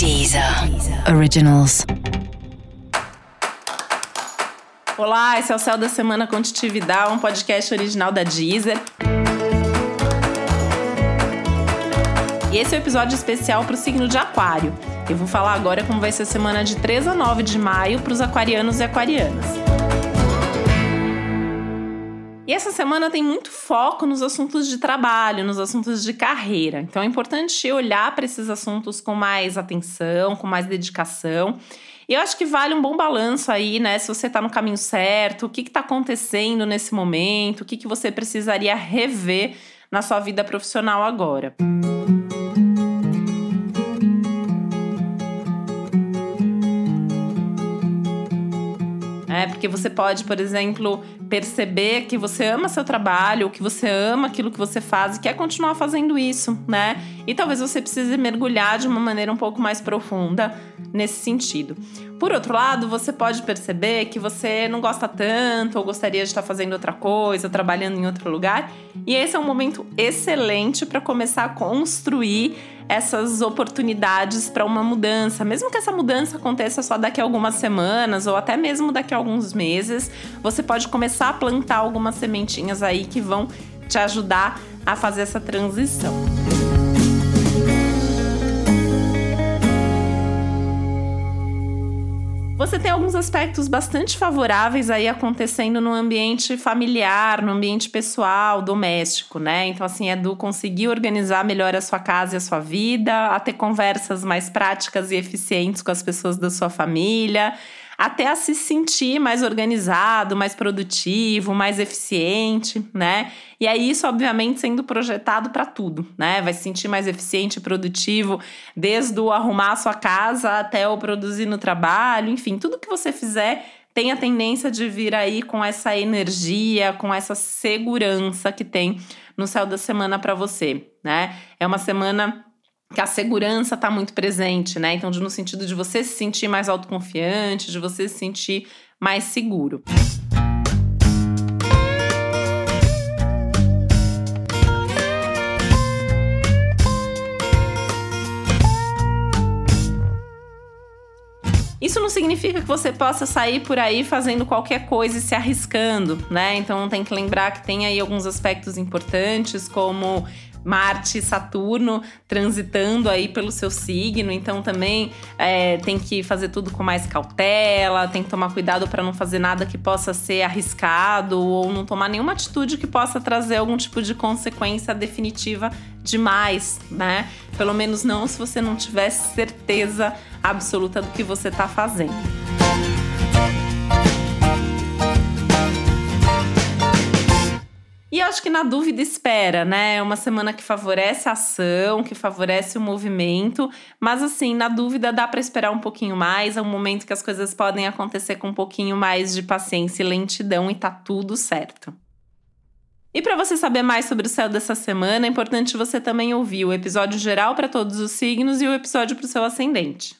Deezer Originals. Olá, esse é o Céu da Semana Contitividade, um podcast original da Deezer. E esse é o um episódio especial para o signo de Aquário. Eu vou falar agora como vai ser a semana de 3 a 9 de maio para os aquarianos e aquarianas. E essa semana tem muito foco nos assuntos de trabalho, nos assuntos de carreira. Então é importante olhar para esses assuntos com mais atenção, com mais dedicação. E eu acho que vale um bom balanço aí, né? Se você está no caminho certo, o que está acontecendo nesse momento, o que, que você precisaria rever na sua vida profissional agora. É, porque você pode, por exemplo, perceber que você ama seu trabalho, que você ama aquilo que você faz e quer continuar fazendo isso, né? E talvez você precise mergulhar de uma maneira um pouco mais profunda nesse sentido. Por outro lado, você pode perceber que você não gosta tanto ou gostaria de estar fazendo outra coisa, trabalhando em outro lugar, e esse é um momento excelente para começar a construir essas oportunidades para uma mudança. Mesmo que essa mudança aconteça só daqui a algumas semanas ou até mesmo daqui a alguns meses, você pode começar a plantar algumas sementinhas aí que vão te ajudar a fazer essa transição. Você tem alguns aspectos bastante favoráveis aí acontecendo no ambiente familiar, no ambiente pessoal, doméstico, né? Então, assim, é do conseguir organizar melhor a sua casa e a sua vida, a ter conversas mais práticas e eficientes com as pessoas da sua família, até a se sentir mais organizado, mais produtivo, mais eficiente, né? E aí isso obviamente sendo projetado para tudo, né? Vai se sentir mais eficiente produtivo desde o arrumar a sua casa até o produzir no trabalho, enfim, tudo que você fizer tem a tendência de vir aí com essa energia, com essa segurança que tem no céu da semana para você, né? É uma semana que a segurança está muito presente, né? Então, no sentido de você se sentir mais autoconfiante, de você se sentir mais seguro. Isso não significa que você possa sair por aí fazendo qualquer coisa e se arriscando, né? Então tem que lembrar que tem aí alguns aspectos importantes, como Marte e Saturno transitando aí pelo seu signo, então também é, tem que fazer tudo com mais cautela, tem que tomar cuidado para não fazer nada que possa ser arriscado ou não tomar nenhuma atitude que possa trazer algum tipo de consequência definitiva demais, né? Pelo menos não se você não tiver certeza absoluta do que você está fazendo. Acho que na dúvida espera, né? É uma semana que favorece a ação, que favorece o movimento, mas assim, na dúvida dá para esperar um pouquinho mais, é um momento que as coisas podem acontecer com um pouquinho mais de paciência e lentidão e tá tudo certo. E para você saber mais sobre o céu dessa semana, é importante você também ouvir o episódio geral para todos os signos e o episódio para o seu ascendente.